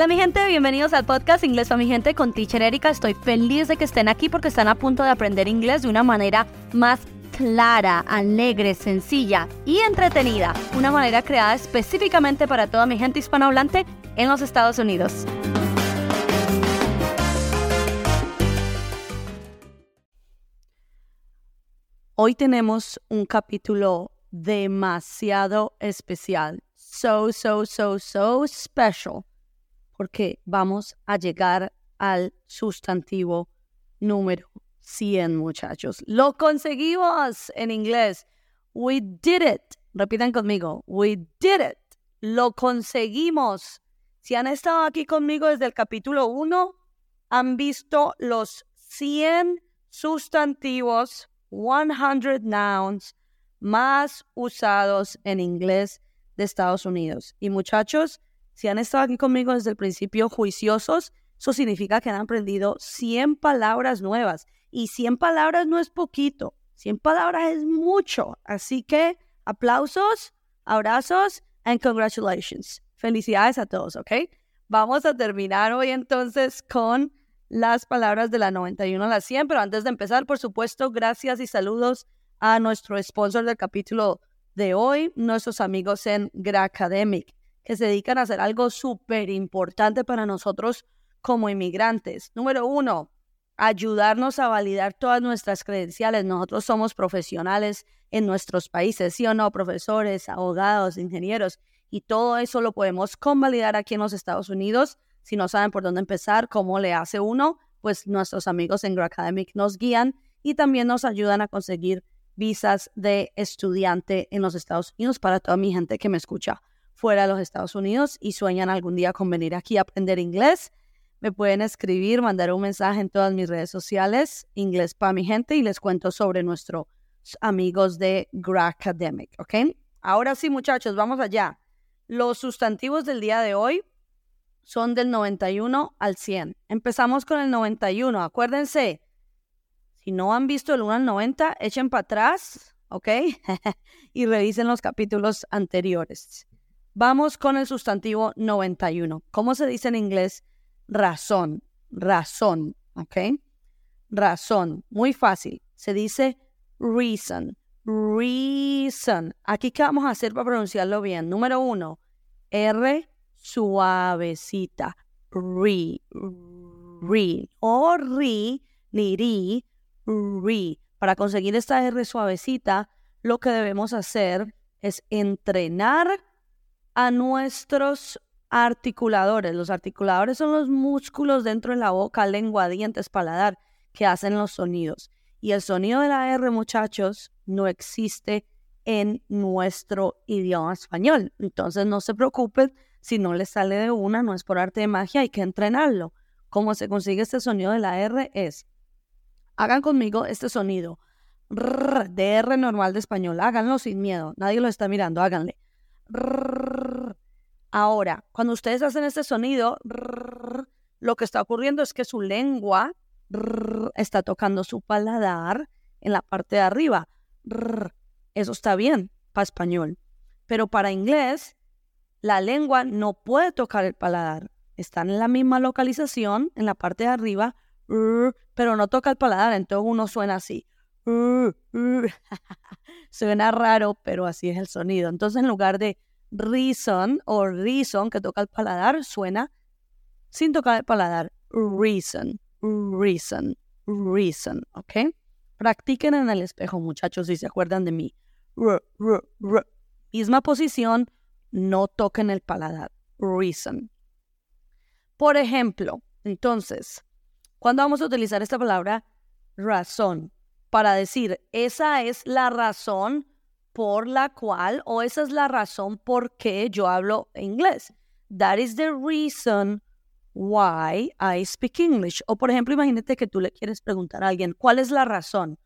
Hola mi gente, bienvenidos al podcast Inglés para mi gente con Teacher Erika. Estoy feliz de que estén aquí porque están a punto de aprender inglés de una manera más clara, alegre, sencilla y entretenida. Una manera creada específicamente para toda mi gente hispanohablante en los Estados Unidos. Hoy tenemos un capítulo demasiado especial. So, so, so, so special. Porque vamos a llegar al sustantivo número 100, muchachos. Lo conseguimos en inglés. We did it. Repitan conmigo. We did it. Lo conseguimos. Si han estado aquí conmigo desde el capítulo 1, han visto los 100 sustantivos, 100 nouns más usados en inglés de Estados Unidos. Y muchachos, si han estado aquí conmigo desde el principio juiciosos, eso significa que han aprendido 100 palabras nuevas. Y 100 palabras no es poquito, 100 palabras es mucho. Así que aplausos, abrazos and congratulations. Felicidades a todos, ¿ok? Vamos a terminar hoy entonces con las palabras de la 91 a la 100, pero antes de empezar, por supuesto, gracias y saludos a nuestro sponsor del capítulo de hoy, nuestros amigos en Gracademic, que se dedican a hacer algo súper importante para nosotros como inmigrantes. Número uno, ayudarnos a validar todas nuestras credenciales. Nosotros somos profesionales en nuestros países, sí o no, profesores, abogados, ingenieros, y todo eso lo podemos convalidar aquí en los Estados Unidos. Si no saben por dónde empezar, cómo le hace uno, pues nuestros amigos en Grad Academic nos guían y también nos ayudan a conseguir visas de estudiante en los Estados Unidos para toda mi gente que me escucha fuera de los Estados Unidos y sueñan algún día con venir aquí a aprender inglés me pueden escribir, mandar un mensaje en todas mis redes sociales, inglés para mi gente, y les cuento sobre nuestros amigos de Gracademic, ¿ok? Ahora sí, muchachos, vamos allá. Los sustantivos del día de hoy son del 91 al 100. Empezamos con el 91. Acuérdense, si no han visto el 1 al 90, echen para atrás, ¿ok? y revisen los capítulos anteriores. Vamos con el sustantivo 91. ¿Cómo se dice en inglés? razón, razón, ¿ok? Razón, muy fácil. Se dice reason, reason. Aquí, ¿qué vamos a hacer para pronunciarlo bien? Número uno, R suavecita, re, re, o ri, ni ri, re. Para conseguir esta R suavecita, lo que debemos hacer es entrenar a nuestros articuladores. Los articuladores son los músculos dentro de la boca, lengua, dientes, paladar, que hacen los sonidos. Y el sonido de la R, muchachos, no existe en nuestro idioma español. Entonces no se preocupen si no les sale de una, no es por arte de magia, hay que entrenarlo. ¿Cómo se consigue este sonido de la R? Es, hagan conmigo este sonido. de R normal de español, háganlo sin miedo, nadie lo está mirando, háganle. Ahora, cuando ustedes hacen este sonido, lo que está ocurriendo es que su lengua está tocando su paladar en la parte de arriba. Eso está bien para español. Pero para inglés, la lengua no puede tocar el paladar. Están en la misma localización, en la parte de arriba, pero no toca el paladar. Entonces uno suena así. suena raro, pero así es el sonido. Entonces en lugar de reason o reason, que toca el paladar, suena sin tocar el paladar. Reason, reason, reason, ¿ok? Practiquen en el espejo, muchachos, si se acuerdan de mí. Misma posición, no toquen el paladar. Reason. Por ejemplo, entonces, cuando vamos a utilizar esta palabra razón? Para decir, esa es la razón por la cual, o esa es la razón por qué yo hablo inglés. That is the reason why I speak English. O por ejemplo, imagínate que tú le quieres preguntar a alguien, ¿cuál es la razón?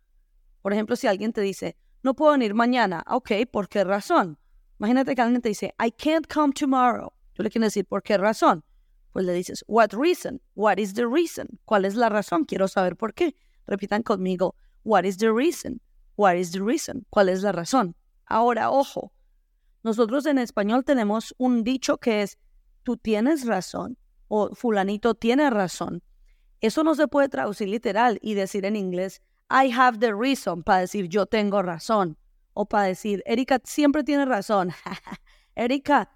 Por ejemplo, si alguien te dice, no puedo venir mañana, ok, ¿por qué razón? Imagínate que alguien te dice, I can't come tomorrow. Tú le quieres decir, ¿por qué razón? Pues le dices, what reason? What is the reason? ¿Cuál es la razón? Quiero saber por qué. Repitan conmigo, what is the reason? What is the reason? ¿Cuál es la razón? Ahora, ojo, nosotros en español tenemos un dicho que es, tú tienes razón o fulanito tiene razón. Eso no se puede traducir literal y decir en inglés, I have the reason, para decir yo tengo razón. O para decir, Erika siempre tiene razón. Erika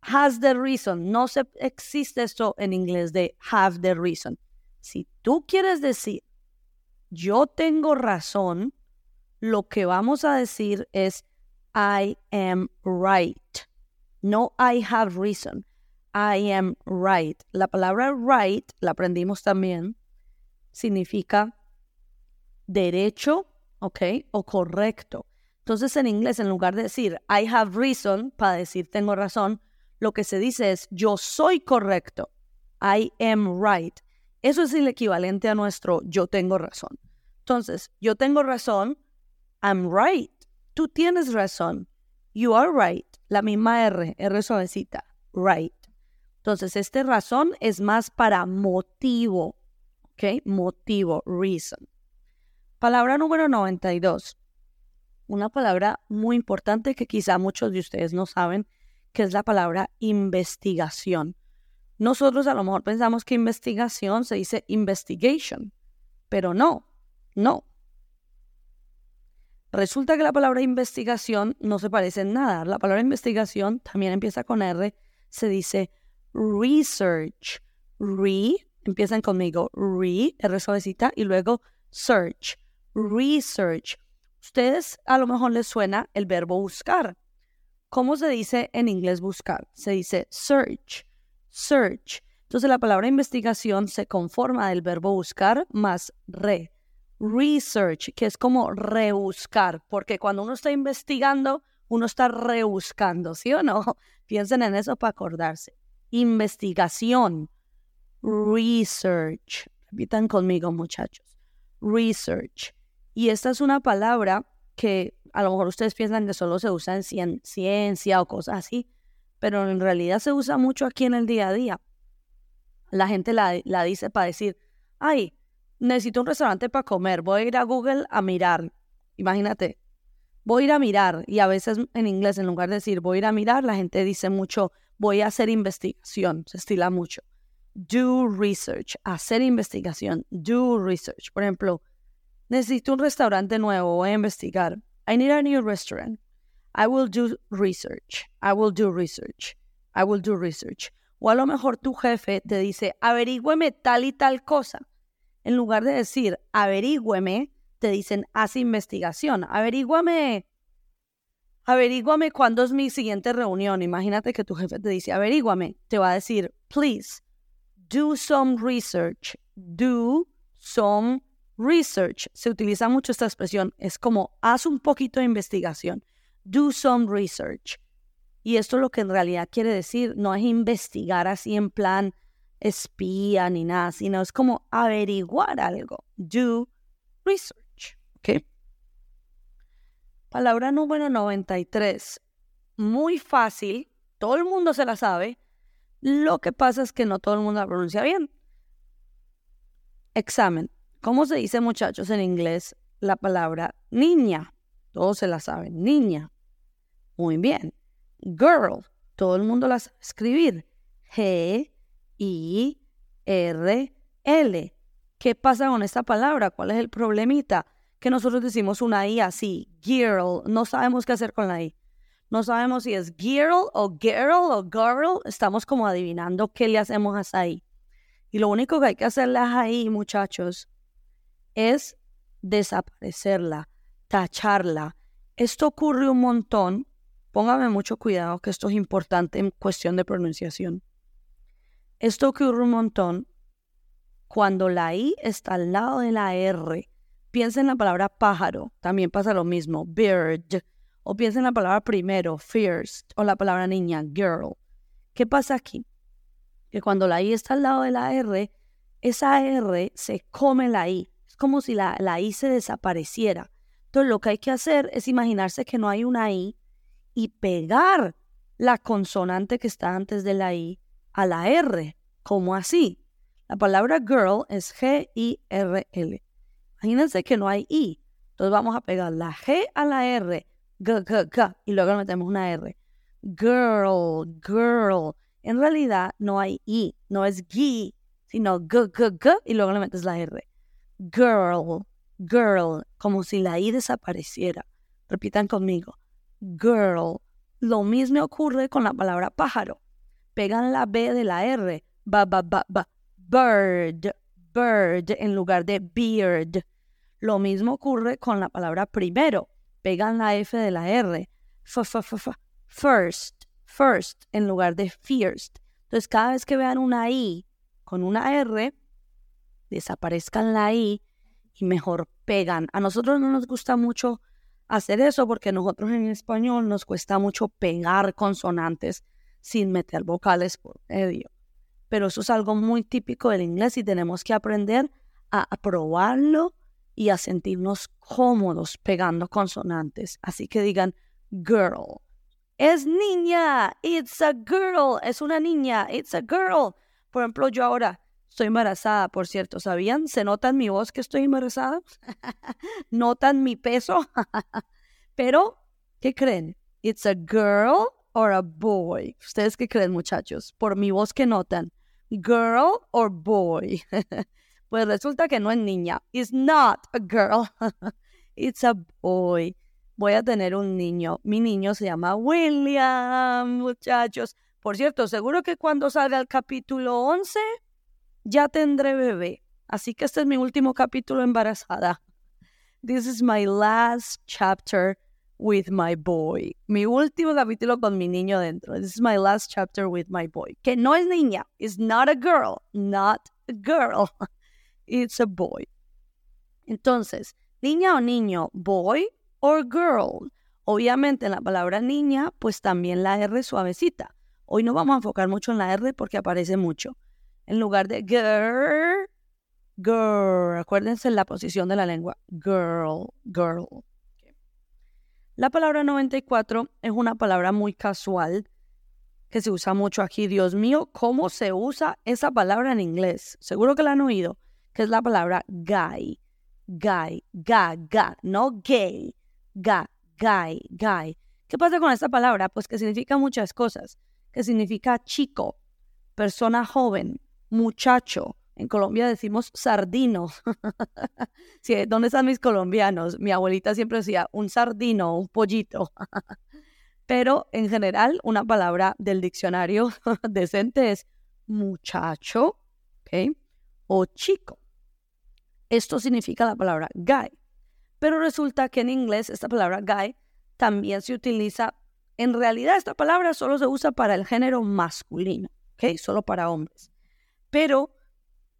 has the reason. No se, existe esto en inglés de have the reason. Si tú quieres decir, yo tengo razón, lo que vamos a decir es, I am right. No I have reason. I am right. La palabra right, la aprendimos también, significa derecho, ¿ok? O correcto. Entonces en inglés, en lugar de decir I have reason, para decir tengo razón, lo que se dice es yo soy correcto. I am right. Eso es el equivalente a nuestro yo tengo razón. Entonces, yo tengo razón, I'm right. Tú tienes razón. You are right. La misma R, R suavecita. Right. Entonces, este razón es más para motivo. ¿Ok? Motivo, reason. Palabra número 92. Una palabra muy importante que quizá muchos de ustedes no saben, que es la palabra investigación. Nosotros a lo mejor pensamos que investigación se dice investigation, pero no, no. Resulta que la palabra investigación no se parece en nada. La palabra investigación también empieza con R, se dice research. Re, empiezan conmigo, re, R suavecita, y luego search. Research. Ustedes a lo mejor les suena el verbo buscar. ¿Cómo se dice en inglés buscar? Se dice search. Search. Entonces la palabra investigación se conforma del verbo buscar más re research, que es como rebuscar, porque cuando uno está investigando, uno está rebuscando, ¿sí o no? Piensen en eso para acordarse. Investigación, research. Repitan conmigo, muchachos. Research. Y esta es una palabra que a lo mejor ustedes piensan que solo se usa en ciencia o cosas así, pero en realidad se usa mucho aquí en el día a día. La gente la, la dice para decir, ay, necesito un restaurante para comer, voy a ir a Google a mirar. Imagínate, voy a ir a mirar y a veces en inglés en lugar de decir voy a ir a mirar, la gente dice mucho voy a hacer investigación, se estila mucho. Do research, hacer investigación, do research. Por ejemplo, necesito un restaurante nuevo, voy a investigar. I need a new restaurant. I will do research. I will do research. I will do research. O a lo mejor tu jefe te dice, averígüeme tal y tal cosa en lugar de decir averígüeme, te dicen haz investigación. Averígüame, averígüame cuándo es mi siguiente reunión. Imagínate que tu jefe te dice averígüame, te va a decir please do some research. Do some research. Se utiliza mucho esta expresión. Es como haz un poquito de investigación. Do some research. Y esto lo que en realidad quiere decir no es investigar así en plan espía ni nada, sino es como averiguar algo. Do research. ¿Ok? Palabra número 93. Muy fácil, todo el mundo se la sabe. Lo que pasa es que no todo el mundo la pronuncia bien. Examen. ¿Cómo se dice, muchachos, en inglés la palabra niña? Todos se la saben. Niña. Muy bien. Girl. Todo el mundo la sabe escribir. G I, R, L. ¿Qué pasa con esta palabra? ¿Cuál es el problemita? Que nosotros decimos una I así, girl, no sabemos qué hacer con la I. No sabemos si es girl o girl o girl, estamos como adivinando qué le hacemos a esa I. Y lo único que hay que hacerle a I, muchachos, es desaparecerla, tacharla. Esto ocurre un montón. Póngame mucho cuidado que esto es importante en cuestión de pronunciación. Esto ocurre un montón cuando la I está al lado de la R. Piensa en la palabra pájaro, también pasa lo mismo, bird. O piensa en la palabra primero, first, o la palabra niña, girl. ¿Qué pasa aquí? Que cuando la I está al lado de la R, esa R se come la I. Es como si la, la I se desapareciera. Entonces lo que hay que hacer es imaginarse que no hay una I y pegar la consonante que está antes de la I a la R. ¿Cómo así? La palabra girl es G-I-R-L. Imagínense que no hay I. Entonces vamos a pegar la G a la R, G, G, G, y luego metemos una R. Girl, girl. En realidad no hay I, no es gi, sino g, g, g, y luego le metes la R. Girl, girl, como si la I desapareciera. Repitan conmigo. Girl. Lo mismo ocurre con la palabra pájaro. Pegan la B de la R. Ba, ba, ba, ba. Bird, bird, en lugar de beard. Lo mismo ocurre con la palabra primero. Pegan la F de la R. F, f, f. First, first, en lugar de first. Entonces, cada vez que vean una I con una R, desaparezcan la I y mejor pegan. A nosotros no nos gusta mucho hacer eso porque nosotros en español nos cuesta mucho pegar consonantes sin meter vocales por medio. Pero eso es algo muy típico del inglés y tenemos que aprender a probarlo y a sentirnos cómodos pegando consonantes. Así que digan girl. Es niña, it's a girl. Es una niña, it's a girl. Por ejemplo, yo ahora estoy embarazada, por cierto, ¿sabían? ¿Se nota en mi voz que estoy embarazada? ¿Notan mi peso? Pero, ¿qué creen? It's a girl or a boy. ¿Ustedes qué creen, muchachos? Por mi voz que notan. Girl or boy. pues resulta que no es niña. It's not a girl. It's a boy. Voy a tener un niño. Mi niño se llama William, muchachos. Por cierto, seguro que cuando salga el capítulo 11 ya tendré bebé. Así que este es mi último capítulo embarazada. This is my last chapter with my boy. Mi último capítulo con mi niño dentro. This is my last chapter with my boy. Que no es niña. It's not a girl. Not a girl. It's a boy. Entonces, niña o niño, boy or girl. Obviamente en la palabra niña, pues también la R suavecita. Hoy no vamos a enfocar mucho en la R porque aparece mucho. En lugar de girl, girl. Acuérdense la posición de la lengua. Girl, girl. La palabra 94 es una palabra muy casual que se usa mucho aquí. Dios mío, ¿cómo se usa esa palabra en inglés? Seguro que la han oído, que es la palabra guy. Guy, ga, ga, no gay. Ga, guy, guy. ¿Qué pasa con esta palabra? Pues que significa muchas cosas. Que significa chico, persona joven, muchacho, en Colombia decimos sardino. ¿Dónde están mis colombianos? Mi abuelita siempre decía un sardino, un pollito. Pero en general, una palabra del diccionario decente es muchacho o chico. Esto significa la palabra guy. Pero resulta que en inglés esta palabra guy también se utiliza, en realidad esta palabra solo se usa para el género masculino, ¿ok? Solo para hombres. Pero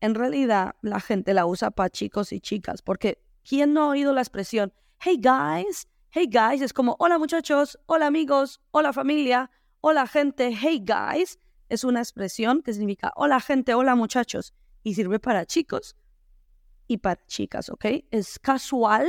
en realidad la gente la usa para chicos y chicas, porque ¿quién no ha oído la expresión, hey guys, hey guys? Es como, hola muchachos, hola amigos, hola familia, hola gente, hey guys. Es una expresión que significa hola gente, hola muchachos, y sirve para chicos y para chicas, ¿ok? Es casual,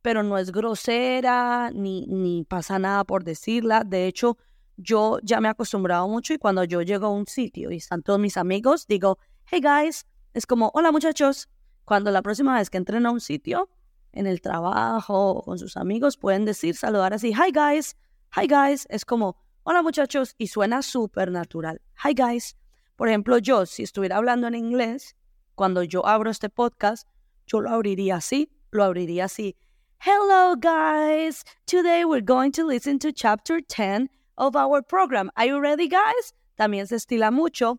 pero no es grosera, ni, ni pasa nada por decirla. De hecho, yo ya me he acostumbrado mucho y cuando yo llego a un sitio y están todos mis amigos, digo, hey guys, es como, hola muchachos, cuando la próxima vez que entren a un sitio, en el trabajo o con sus amigos, pueden decir, saludar así, hi guys, hi guys, es como, hola muchachos, y suena súper natural, hi guys. Por ejemplo, yo, si estuviera hablando en inglés, cuando yo abro este podcast, yo lo abriría así, lo abriría así. Hello guys, today we're going to listen to chapter 10 of our program. Are you ready guys? También se estila mucho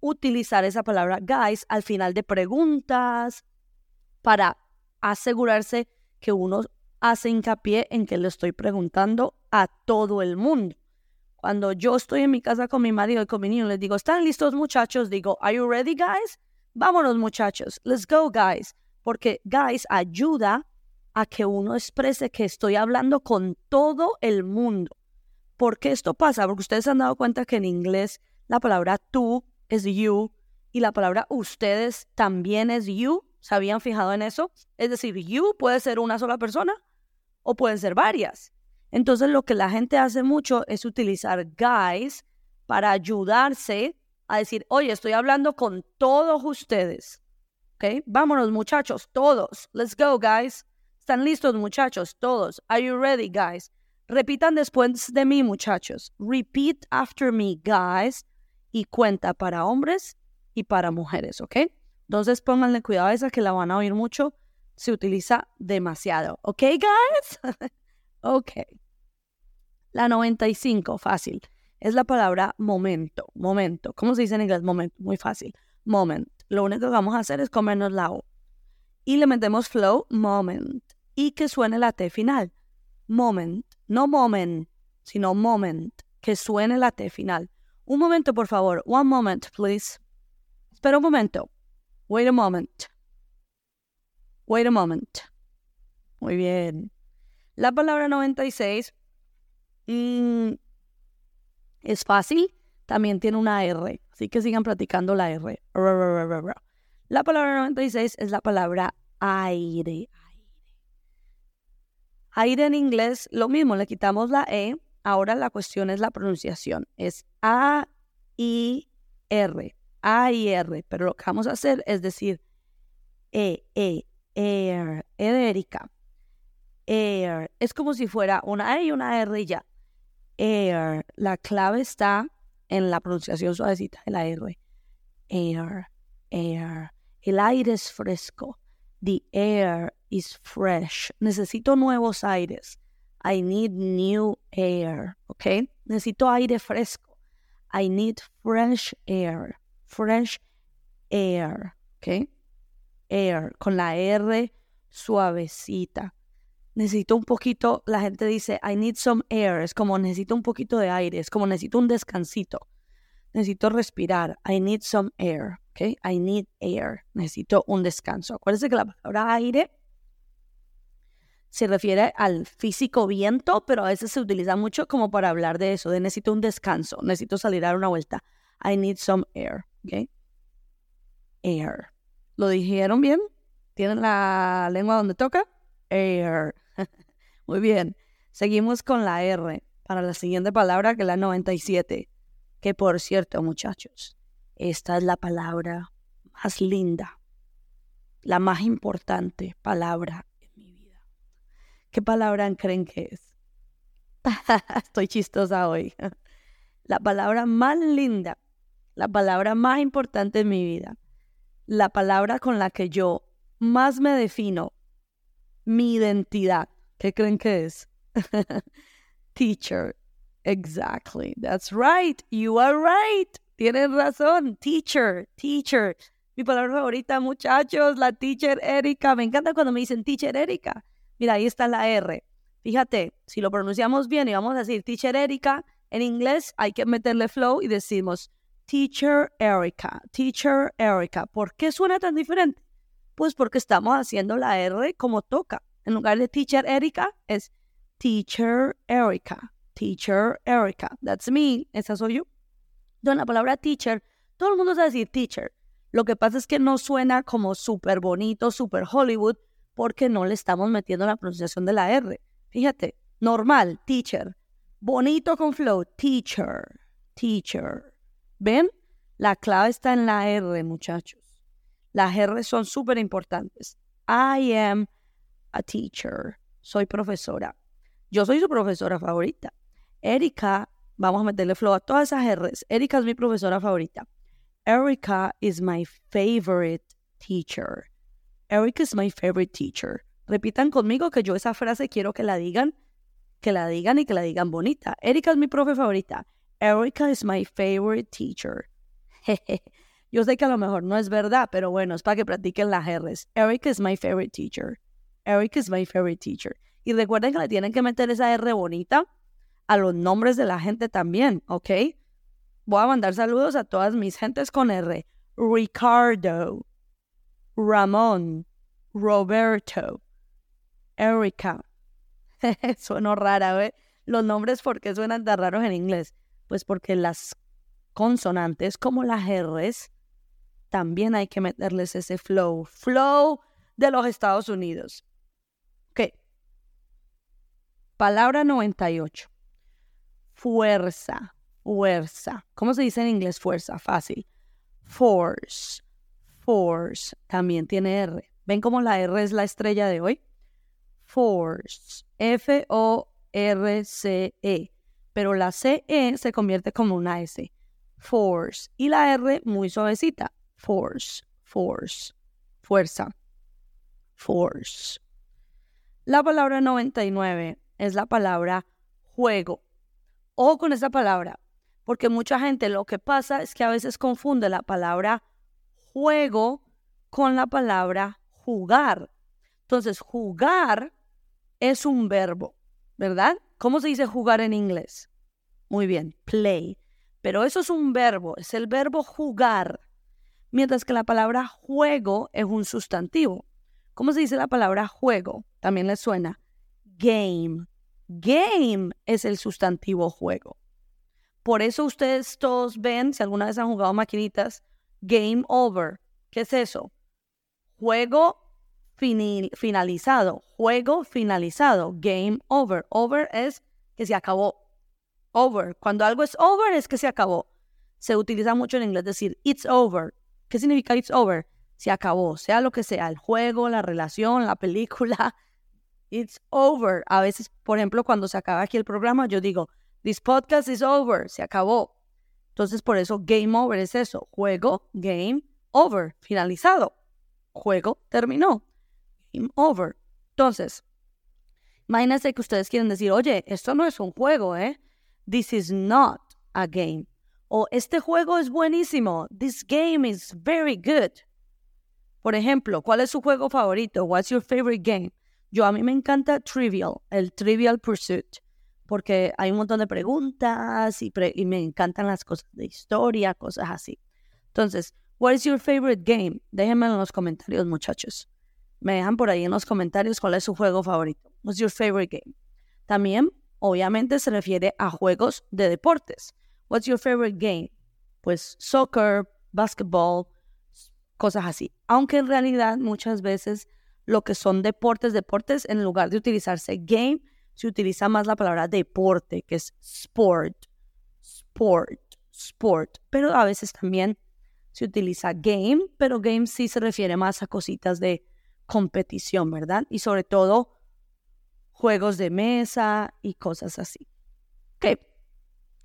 utilizar esa palabra guys al final de preguntas para asegurarse que uno hace hincapié en que le estoy preguntando a todo el mundo. Cuando yo estoy en mi casa con mi marido y con mi niño, les digo, ¿están listos muchachos? Digo, ¿Are you ready guys? Vámonos muchachos, let's go guys. Porque guys ayuda a que uno exprese que estoy hablando con todo el mundo. ¿Por qué esto pasa? Porque ustedes han dado cuenta que en inglés la palabra tú es you y la palabra ustedes también es you. ¿Se habían fijado en eso? Es decir, you puede ser una sola persona o pueden ser varias. Entonces lo que la gente hace mucho es utilizar guys para ayudarse a decir, oye, estoy hablando con todos ustedes. ¿Ok? Vámonos muchachos, todos. Let's go, guys. ¿Están listos muchachos? Todos. Are you ready, guys? Repitan después de mí, muchachos. Repeat after me, guys. Y cuenta para hombres y para mujeres, ¿ok? Entonces pónganle cuidado a esa que la van a oír mucho. Se utiliza demasiado, ¿ok, guys? ok. La 95, fácil. Es la palabra momento, momento. ¿Cómo se dice en inglés? Momento, muy fácil. Moment. Lo único que vamos a hacer es comernos la O. Y le metemos flow, moment. Y que suene la T final. Moment. No moment, sino moment. Que suene la T final. Un momento, por favor. One moment, please. Espera un momento. Wait a moment. Wait a moment. Muy bien. La palabra 96 mm, es fácil. También tiene una R. Así que sigan practicando la R. La palabra 96 es la palabra aire. Aire en inglés, lo mismo, le quitamos la E Ahora la cuestión es la pronunciación. Es A, I, R. A, I, R. Pero lo que vamos a hacer es decir E, E, Air. E Erika. Air. Es como si fuera una E y una R y ya. Air. La clave está en la pronunciación suavecita de la R. Air. Air. El aire es fresco. The air is fresh. Necesito nuevos aires. I need new air, ¿ok? Necesito aire fresco. I need fresh air, fresh air, ¿ok? Air, con la R suavecita. Necesito un poquito, la gente dice, I need some air, es como necesito un poquito de aire, es como necesito un descansito. Necesito respirar. I need some air, ¿ok? I need air. Necesito un descanso. Acuérdense que la palabra aire se refiere al físico viento, pero a veces se utiliza mucho como para hablar de eso, de necesito un descanso, necesito salir a dar una vuelta. I need some air, ¿ok? Air. ¿Lo dijeron bien? ¿Tienen la lengua donde toca? Air. Muy bien. Seguimos con la R para la siguiente palabra, que es la 97. Que por cierto, muchachos, esta es la palabra más linda, la más importante palabra ¿Qué palabra creen que es? Estoy chistosa hoy. La palabra más linda, la palabra más importante en mi vida, la palabra con la que yo más me defino, mi identidad. ¿Qué creen que es? Teacher. Exactly. That's right. You are right. Tienes razón. Teacher. Teacher. Mi palabra favorita, muchachos, la teacher Erika. Me encanta cuando me dicen teacher Erika. Mira, ahí está la R. Fíjate, si lo pronunciamos bien y vamos a decir teacher Erika, en inglés hay que meterle flow y decimos teacher Erika, teacher Erika. ¿Por qué suena tan diferente? Pues porque estamos haciendo la R como toca. En lugar de teacher Erika es teacher Erika, teacher Erika. That's me, esa soy yo. Entonces la palabra teacher, todo el mundo sabe decir teacher. Lo que pasa es que no suena como súper bonito, súper Hollywood, porque no le estamos metiendo la pronunciación de la R. Fíjate, normal, teacher. Bonito con flow, teacher, teacher. ¿Ven? La clave está en la R, muchachos. Las R son súper importantes. I am a teacher. Soy profesora. Yo soy su profesora favorita. Erika, vamos a meterle flow a todas esas R's. Erika es mi profesora favorita. Erika is my favorite teacher. Eric is my favorite teacher. Repitan conmigo que yo esa frase quiero que la digan, que la digan y que la digan bonita. Erika es mi profe favorita. Erica is my favorite teacher. yo sé que a lo mejor no es verdad, pero bueno, es para que practiquen las R's. Erica is my favorite teacher. Erica is my favorite teacher. Y recuerden que le tienen que meter esa R bonita a los nombres de la gente también, ¿ok? Voy a mandar saludos a todas mis gentes con R. Ricardo, Ramón, Roberto, Erika. Suena rara, ¿eh? Los nombres, ¿por qué suenan tan raros en inglés? Pues porque las consonantes, como las R's, también hay que meterles ese flow. Flow de los Estados Unidos. Ok. Palabra 98. Fuerza. Fuerza. ¿Cómo se dice en inglés fuerza? Fácil. Force force también tiene R. ¿Ven cómo la R es la estrella de hoy? Force. F-O-R-C-E. Pero la C-E se convierte como una S. force. Y la R muy suavecita, force, force, fuerza, force. La palabra 99 es la palabra juego. Ojo con esa palabra, porque mucha gente lo que pasa es que a veces confunde la palabra juego con la palabra jugar. Entonces, jugar es un verbo, ¿verdad? ¿Cómo se dice jugar en inglés? Muy bien, play. Pero eso es un verbo, es el verbo jugar. Mientras que la palabra juego es un sustantivo. ¿Cómo se dice la palabra juego? También le suena game. Game es el sustantivo juego. Por eso ustedes todos ven, si alguna vez han jugado maquinitas, game over. ¿Qué es eso? Juego finalizado. Juego finalizado. Game over. Over es que se acabó. Over. Cuando algo es over es que se acabó. Se utiliza mucho en inglés decir it's over. ¿Qué significa it's over? Se acabó, sea lo que sea, el juego, la relación, la película. It's over. A veces, por ejemplo, cuando se acaba aquí el programa, yo digo, this podcast is over, se acabó. Entonces, por eso game over es eso, juego, game over, finalizado. Juego terminó. Game over. Entonces, imagínense que ustedes quieren decir, oye, esto no es un juego, ¿eh? This is not a game. O este juego es buenísimo. This game is very good. Por ejemplo, ¿cuál es su juego favorito? What's your favorite game? Yo a mí me encanta Trivial, el Trivial Pursuit, porque hay un montón de preguntas y, me encantan las cosas de historia, cosas así. Entonces, what is your favorite game? Déjenme en los comentarios, muchachos. Me dejan por ahí en los comentarios cuál es su juego favorito. What's your favorite game? También, obviamente, se refiere a juegos de deportes. What's your favorite game? Pues soccer, basketball, cosas así. Aunque en realidad muchas veces lo que son deportes, deportes, en lugar de utilizarse game, se utiliza más la palabra deporte, que es sport, sport, sport. Pero a veces también se utiliza game, pero game sí se refiere más a cositas de competición, ¿verdad? Y sobre todo juegos de mesa y cosas así. Ok,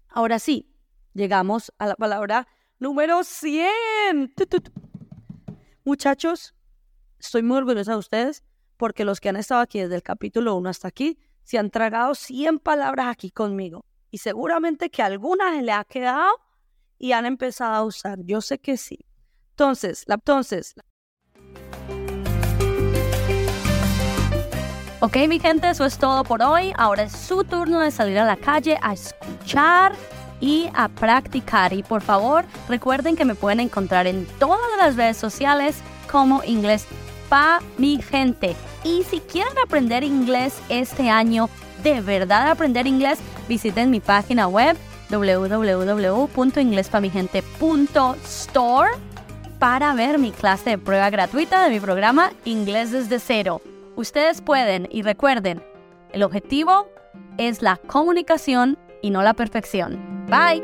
ahora sí, llegamos a la palabra número 100. Muchachos, estoy muy orgullosa de ustedes porque los que han estado aquí desde el capítulo 1 hasta aquí se han tragado 100 palabras aquí conmigo. Y seguramente que algunas le ha quedado y han empezado a usar. Yo sé que sí. Entonces, la, entonces. Ok, mi gente, eso es todo por hoy. Ahora es su turno de salir a la calle a escuchar y a practicar. Y por favor, recuerden que me pueden encontrar en todas las redes sociales como inglés pa mi gente. Y si quieren aprender inglés este año, de verdad aprender inglés, visiten mi página web www.inglespamigente.store para ver mi clase de prueba gratuita de mi programa Inglés desde cero. Ustedes pueden y recuerden, el objetivo es la comunicación y no la perfección. Bye.